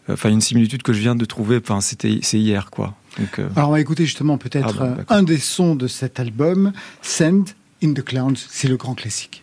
Enfin, une similitude que je viens de trouver, enfin, c'était, c'est hier, quoi. Donc, euh, Alors, on va écouter justement peut-être ah euh, un des sons de cet album, Send in the Clowns, c'est le grand classique.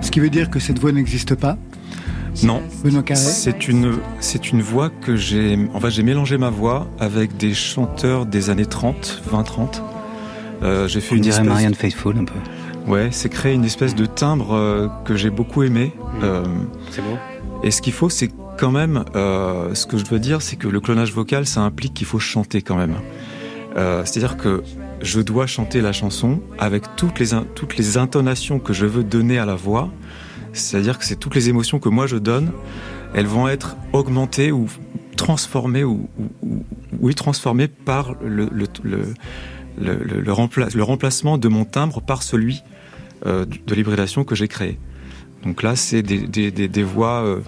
Ce qui veut dire que cette voix n'existe pas non, c'est une c'est une voix que j'ai en fait j'ai mélangé ma voix avec des chanteurs des années 30, 20 30. Euh, j'ai fait On une dirait espèce... Marianne Faithfull un peu. Ouais, c'est créé une espèce de timbre euh, que j'ai beaucoup aimé. Mmh. Euh, c'est bon. Et ce qu'il faut, c'est quand même, euh, ce que je veux dire, c'est que le clonage vocal, ça implique qu'il faut chanter quand même. C'est-à-dire que je dois chanter la chanson avec toutes les, toutes les intonations que je veux donner à la voix. C'est-à-dire que c'est toutes les émotions que moi je donne, elles vont être augmentées ou transformées ou, ou, oui transformées par le, le, le, le, le, remplacement de mon timbre par celui euh, de l'hybridation que j'ai créé. Donc là, c'est des, des, des, des, voix euh,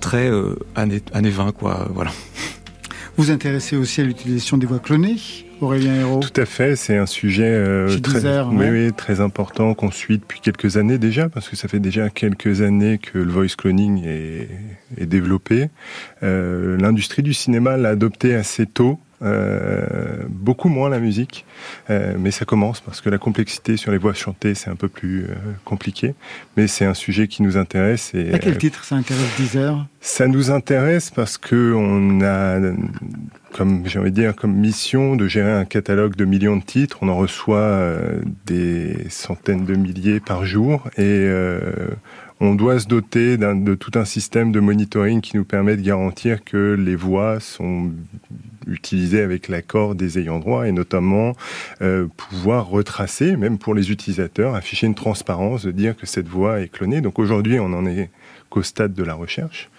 très euh, années, années 20, quoi. Voilà. Vous intéressez aussi à l'utilisation des voix clonées Aurélien Hérault? Tout à fait, c'est un sujet euh, très, oui, oui, très important qu'on suit depuis quelques années déjà, parce que ça fait déjà quelques années que le voice cloning est, est développé. Euh, L'industrie du cinéma l'a adopté assez tôt, euh, beaucoup moins la musique, euh, mais ça commence parce que la complexité sur les voix chantées c'est un peu plus euh, compliqué, mais c'est un sujet qui nous intéresse. Et, à quel titre ça intéresse Deezer? Ça nous intéresse parce que on a, comme j'ai envie de dire, comme mission de gérer un catalogue de millions de titres. On en reçoit des centaines de milliers par jour et on doit se doter de tout un système de monitoring qui nous permet de garantir que les voix sont utilisées avec l'accord des ayants droit et notamment euh, pouvoir retracer, même pour les utilisateurs, afficher une transparence de dire que cette voix est clonée. Donc aujourd'hui, on en est qu'au stade de la recherche,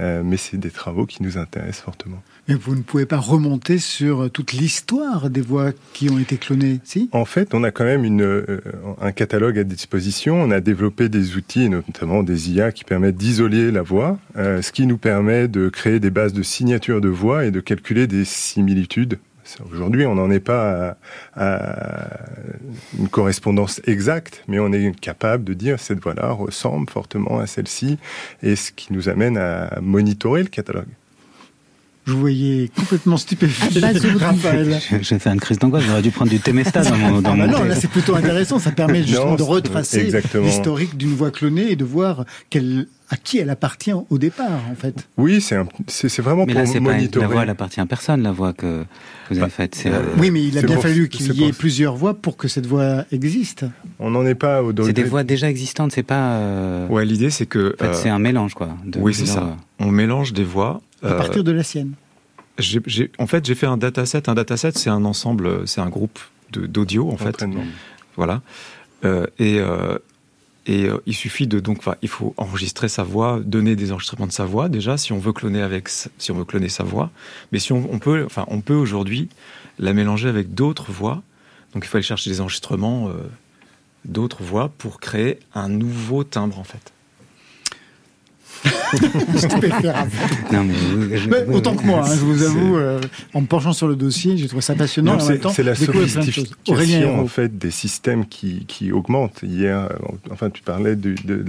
euh, mais c'est des travaux qui nous intéressent fortement. Mais vous ne pouvez pas remonter sur toute l'histoire des voix qui ont été clonées, si? En fait, on a quand même une, euh, un catalogue à disposition. On a développé des outils, notamment des IA, qui permettent d'isoler la voix, euh, ce qui nous permet de créer des bases de signatures de voix et de calculer des similitudes Aujourd'hui, on n'en est pas à, une correspondance exacte, mais on est capable de dire cette voix-là ressemble fortement à celle-ci, et ce qui nous amène à monitorer le catalogue. Je vous voyais complètement stupéfait, Raphaël. J'ai fait une crise d'angoisse, j'aurais dû prendre du Temesta dans mon, dans ah bah Non, là c'est plutôt intéressant, ça permet justement de retracer l'historique d'une voix clonée et de voir quelle à qui elle appartient au départ, en fait. Oui, c'est c'est vraiment mais pour là, monitorer. Pas, la voix, elle appartient à personne, la voix que vous avez bah, faite. Euh, oui, mais il a bien fallu qu'il y ait plusieurs voix pour que cette voix existe. On n'en est pas au C'est des voix déjà existantes, c'est pas. Euh... Ouais, l'idée c'est que. En fait, c'est un mélange, quoi. De oui, c'est ça. On mélange des voix. À partir de la sienne. En fait, j'ai fait un dataset. Un dataset, c'est un ensemble, c'est un groupe d'audio, en fait. Voilà. Euh, et, euh, et euh, il suffit de donc, il faut enregistrer sa voix, donner des enregistrements de sa voix déjà, si on veut cloner avec, si on veut cloner sa voix. Mais si on, on peut, enfin, on peut aujourd'hui la mélanger avec d'autres voix. Donc, il faut aller chercher des enregistrements euh, d'autres voix pour créer un nouveau timbre, en fait. non, mais, autant que moi, hein, je vous avoue, euh, en me penchant sur le dossier, j'ai trouvé ça passionnant. C'est la sophistication en fait des systèmes qui, qui augmentent. Hier, euh, enfin, tu parlais de, de,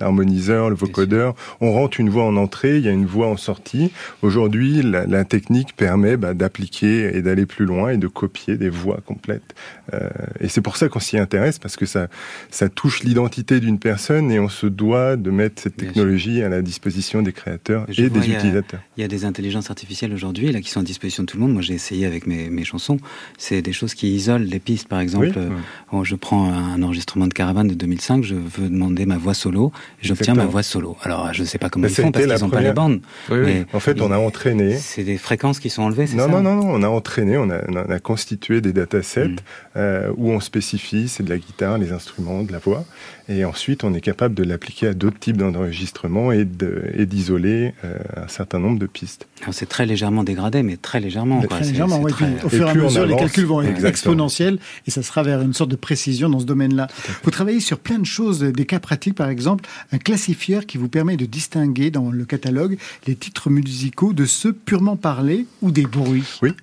l'harmoniseur, le vocodeur. On rentre une voix en entrée, il y a une voix en sortie. Aujourd'hui, la, la, technique permet bah, d'appliquer et d'aller plus loin et de copier des voix complètes. Euh, et c'est pour ça qu'on s'y intéresse parce que ça, ça touche l'identité d'une personne et on se doit de mettre cette technologie à la disposition des créateurs et des utilisateurs. Il y a des intelligences artificielles aujourd'hui là qui sont à disposition de tout le monde. Moi, j'ai essayé avec mes, mes chansons. C'est des choses qui isolent les pistes, par exemple. Euh, je prends un enregistrement de Caravane de 2005, je veux demander ma voix solo, j'obtiens ma voix solo. Alors, je ne sais pas comment ils font parce qu'ils n'ont pas les bandes. en fait, on a entraîné. C'est des fréquences qui sont enlevées, c'est ça Non, non, non, on a entraîné, on a, on a constitué des datasets mm. euh, où on spécifie, c'est de la guitare, les instruments, de la voix. Et ensuite, on est capable de l'appliquer à d'autres types d'enregistrements et d'isoler euh, un certain nombre de pistes. C'est très légèrement dégradé, mais très légèrement. Quoi. Très légèrement, oui. Au fur et à mesure, les calculs vont être exponentiels et ça sera vers une sorte de précision dans ce domaine-là. Vous travaillez sur plein de choses, des cas pratiques, par exemple, un classifieur qui vous permet de distinguer dans le catalogue les titres musicaux de ceux purement parlés ou des bruits. Oui.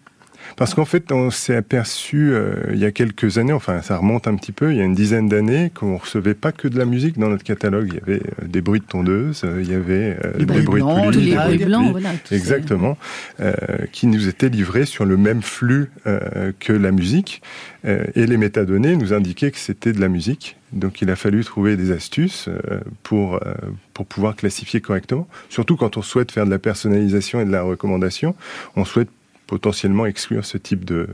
Parce qu'en fait, on s'est aperçu euh, il y a quelques années, enfin ça remonte un petit peu, il y a une dizaine d'années, qu'on recevait pas que de la musique dans notre catalogue. Il y avait euh, des bruits de tondeuse, euh, il y avait des bruits blancs, de les bruits blancs, voilà, exactement, qui nous étaient livrés sur le même flux que la musique. et les métadonnées nous indiquaient que c'était de la musique. Donc il a fallu trouver des astuces pour, pour pouvoir classifier correctement. Surtout quand on souhaite faire de la personnalisation et de la recommandation, on souhaite potentiellement exclure ce type de,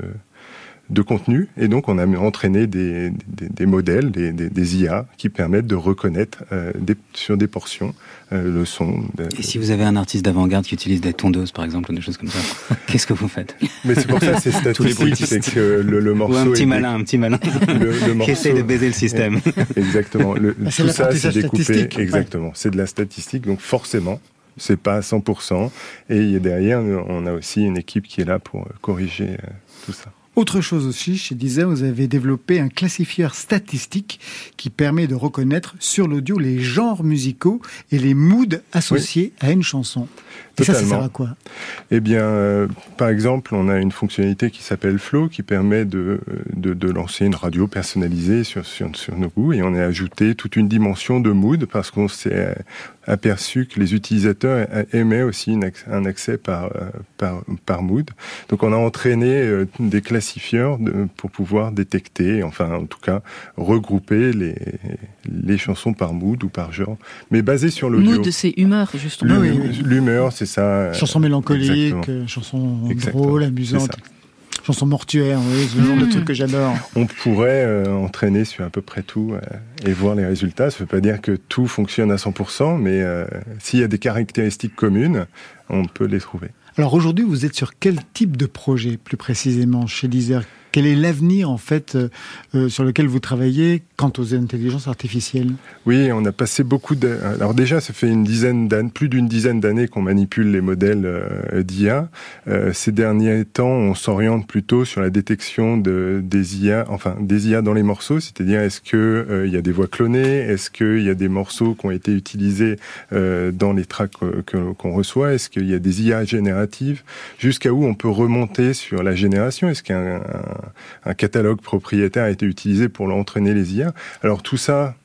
de contenu. Et donc, on a entraîné des, des, modèles, des, des, IA, qui permettent de reconnaître euh, sur des portions euh, le son. Et si vous avez un artiste d'avant-garde qui utilise des tondeuses, par exemple, ou des choses comme ça, qu'est-ce que vous faites? Mais c'est pour ça, c'est statistique, c'est que le, le, morceau... Ou un petit malin, un petit malin, le, morceau... qui essaie de baiser le système. Exactement. Le, ah, tout ça, c'est découpé. Exactement. C'est de la statistique, donc forcément, c'est pas à 100%. Et derrière, on a aussi une équipe qui est là pour corriger euh, tout ça. Autre chose aussi, chez Deezer, vous avez développé un classifieur statistique qui permet de reconnaître sur l'audio les genres musicaux et les moods associés à une chanson. Et ça, ça sert à quoi? Eh bien, euh, par exemple, on a une fonctionnalité qui s'appelle Flow qui permet de, de, de, lancer une radio personnalisée sur, sur, sur, nos goûts et on a ajouté toute une dimension de mood parce qu'on s'est aperçu que les utilisateurs aimaient aussi un accès par, euh, par, par mood. Donc on a entraîné euh, des classifieurs de, pour pouvoir détecter, enfin en tout cas regrouper les, les chansons par mood ou par genre, mais basé sur l'audio. Mood, c'est humeur justement. L'humeur, c'est ça. Chanson mélancolique, chanson drôle, amusante. Chanson mortuaire, oui, ce genre de truc que j'adore. On pourrait euh, entraîner sur à peu près tout euh, et voir les résultats. Ça ne veut pas dire que tout fonctionne à 100%, mais euh, s'il y a des caractéristiques communes, on peut les trouver. Alors aujourd'hui, vous êtes sur quel type de projet plus précisément chez Deezer? Quel est l'avenir en fait euh, euh, sur lequel vous travaillez quant aux intelligences artificielles? Oui, on a passé beaucoup de. Alors déjà, ça fait une dizaine d'années, plus d'une dizaine d'années qu'on manipule les modèles euh, d'IA. ces derniers temps, on s'oriente plutôt sur la détection de des IA, enfin des IA dans les morceaux, c'est-à-dire est-ce que il y a des voix clonées, est-ce qu'il y a des morceaux qui ont été utilisés dans les tracks qu'on reçoit, est-ce qu'il y a des IA génératives, jusqu'à où on peut remonter sur la génération, est-ce qu'il catalogue propriétaire a été utilisé pour entraîner les IA. Alors tout ça,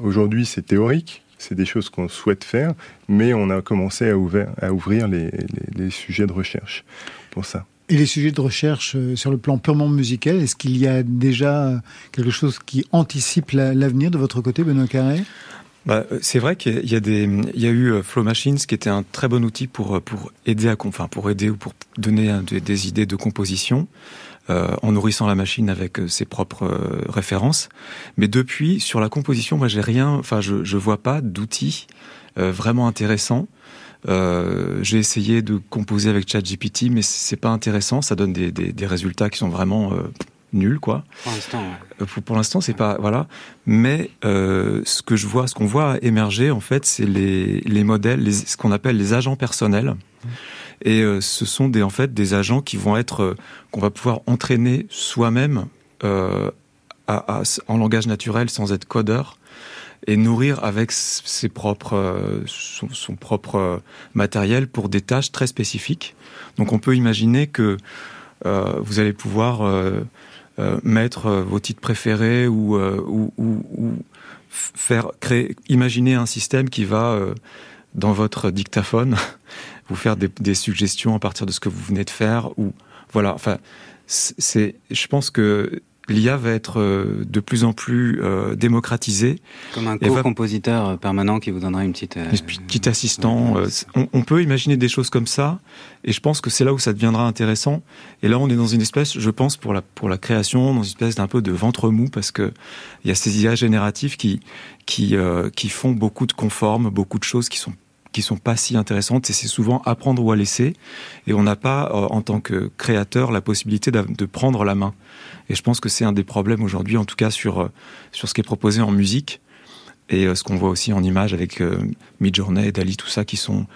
aujourd'hui, c'est théorique. C'est des choses qu'on souhaite faire, mais on a commencé à, ouvrir, les, sujets de recherche pour ça. Et les sujets de recherche euh, sur le plan purement musical, est-ce qu'il y a déjà quelque chose qui anticipe l'avenir de votre côté, Benoît Carré? Bah, euh, c'est vrai qu'il y a des, il y a eu euh, Flow Machines qui était un très bon outil pour pour aider à, enfin pour aider ou pour donner des idées de composition. Euh, en nourrissant la machine avec euh, ses propres euh, références. Mais depuis, sur la composition, moi, j'ai rien, enfin, je, je vois pas d'outils vraiment intéressants. j'ai essayé de composer avec ChatGPT, mais c'est pas intéressant. Ça donne des, des, des résultats qui sont vraiment nuls, quoi. Pour l'instant, pour, l'instant, c'est pas voilà. Mais ce que je vois, ce qu'on voit émerger, en fait, c'est les, les modèles, les, ce qu'on appelle les agents personnels. Et euh, ce sont des, en fait des agents qui vont être euh, qu'on va pouvoir entraîner soi-même euh, en langage naturel sans être codeur et nourrir avec ses propres, son, propre matériel pour des tâches très spécifiques. Donc on peut imaginer que vous allez pouvoir mettre vos titres préférés ou, ou, ou, faire créer, imaginer un système qui va dans votre dictaphone vous faire des, des, suggestions à partir de ce que vous venez de faire ou voilà enfin c'est je pense que l'IA va être euh, de plus en plus euh, démocratisée. Comme un co-compositeur va... permanent qui vous donnera une petite... Euh... Petit assistant. Euh, on, on, peut imaginer des choses comme ça, et je pense que c'est là où ça deviendra intéressant. Et là, on est dans une espèce, je pense, pour la, pour la création, dans une espèce d'un peu de ventre mou, parce que il y a ces IA génératifs qui, qui, qui font beaucoup de conformes, beaucoup de choses qui sont qui sont pas si intéressantes et c'est souvent apprendre ou à laisser et on n'a pas euh, en tant que créateur la possibilité de prendre la main et je pense que c'est un des problèmes aujourd'hui en tout cas sur euh, sur ce qui est proposé en musique et euh, ce qu'on voit aussi en image avec Midjourney, Dali, tout ça qui sont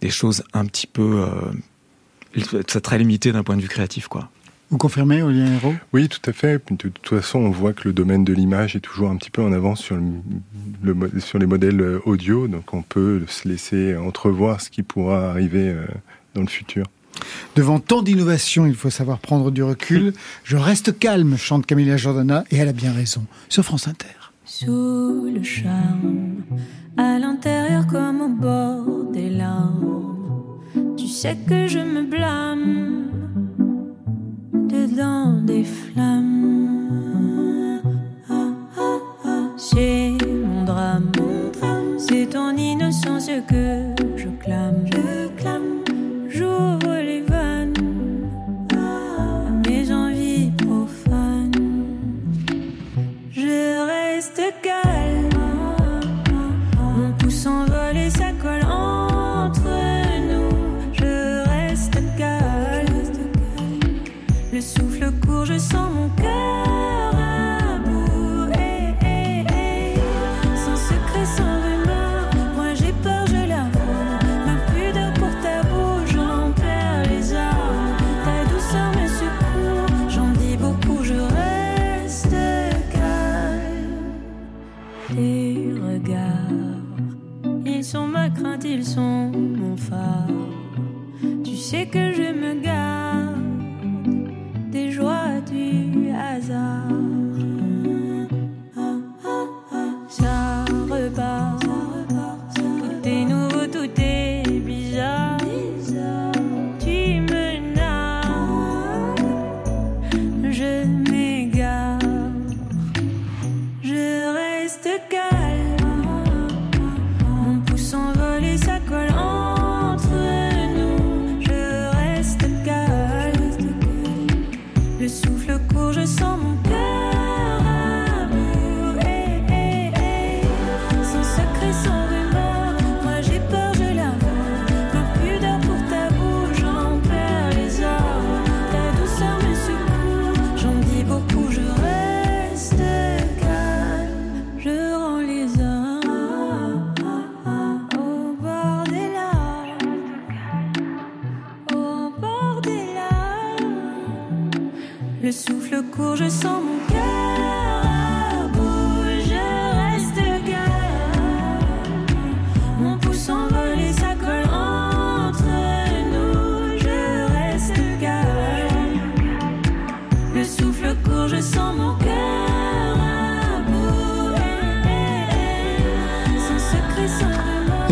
des choses un petit peu euh, très limité d'un point de vue créatif quoi. Vous confirmez, Aurélien Hérault? Oui, tout à fait. De toute façon, on voit que le domaine de l'image est toujours un petit peu en avance sur, le, sur les modèles euh, audio, donc on peut se laisser entrevoir ce qui pourra arriver euh, dans le futur. Devant tant d'innovations, il faut savoir prendre du recul. Je reste calme, chante Camilla Jordana, et elle a bien raison, sur France Inter. Sous le charme, à l'intérieur comme au bord des larmes, tu sais que je me blâme, dedans des flammes. C'est mon drame, c'est ton innocence que. Je clame, Le souffle court, je sens mon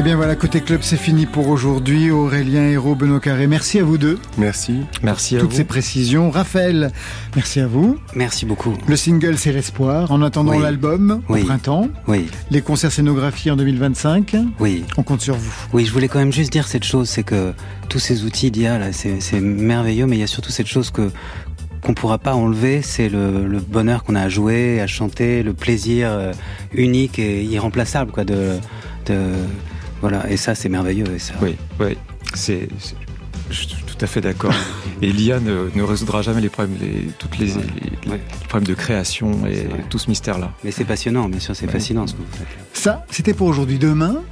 bien voilà, côté club, c'est fini pour aujourd'hui. Aurélien Hérault, Benoît Carré, merci à vous deux. Merci. Merci à Toutes vous. ces précisions. Raphaël, merci à vous. Merci beaucoup. Le single, c'est l'espoir. En attendant Oui. l'album, Oui. au printemps. Oui, Les concerts scénographies en 2025. oui. On compte sur vous. Oui, je voulais quand même juste dire cette chose, c'est que tous ces outils d'IA, là, c'est c'est merveilleux, mais il y a surtout cette chose que qu'on pourra pas enlever, c'est le, le bonheur qu'on a à jouer, à chanter, le plaisir euh, unique et irremplaçable, quoi, de, de voilà. Et ça, c'est merveilleux. Et ça, Oui, oui. C'est, je suis tout à fait d'accord. Et l'IA ne, ne résoudra jamais les problèmes, les, toutes les, les- les problèmes de création et tout ce mystère-là. Mais c'est passionnant, bien sûr, c'est fascinant ce que vous faites. Ça, c'était pour aujourd'hui. Demain,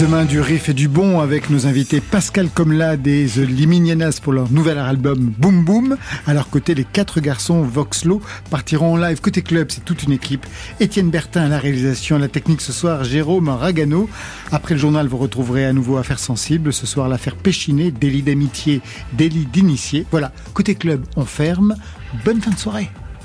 Demain du riff et du bon avec nos invités Pascal Comlade et The Liminianas pour leur nouvel album Boom Boom. À leur côté, les quatre garçons Voxlo partiront en live côté club, c'est toute une équipe. Étienne Bertin à la réalisation, à la technique ce soir, Jérôme Ragano. Après le journal, vous retrouverez à nouveau Affaires sensibles. Ce soir, l'affaire Péchiné, délit d'amitié, délit d'initié. Voilà, côté club, on ferme. Bonne fin de soirée.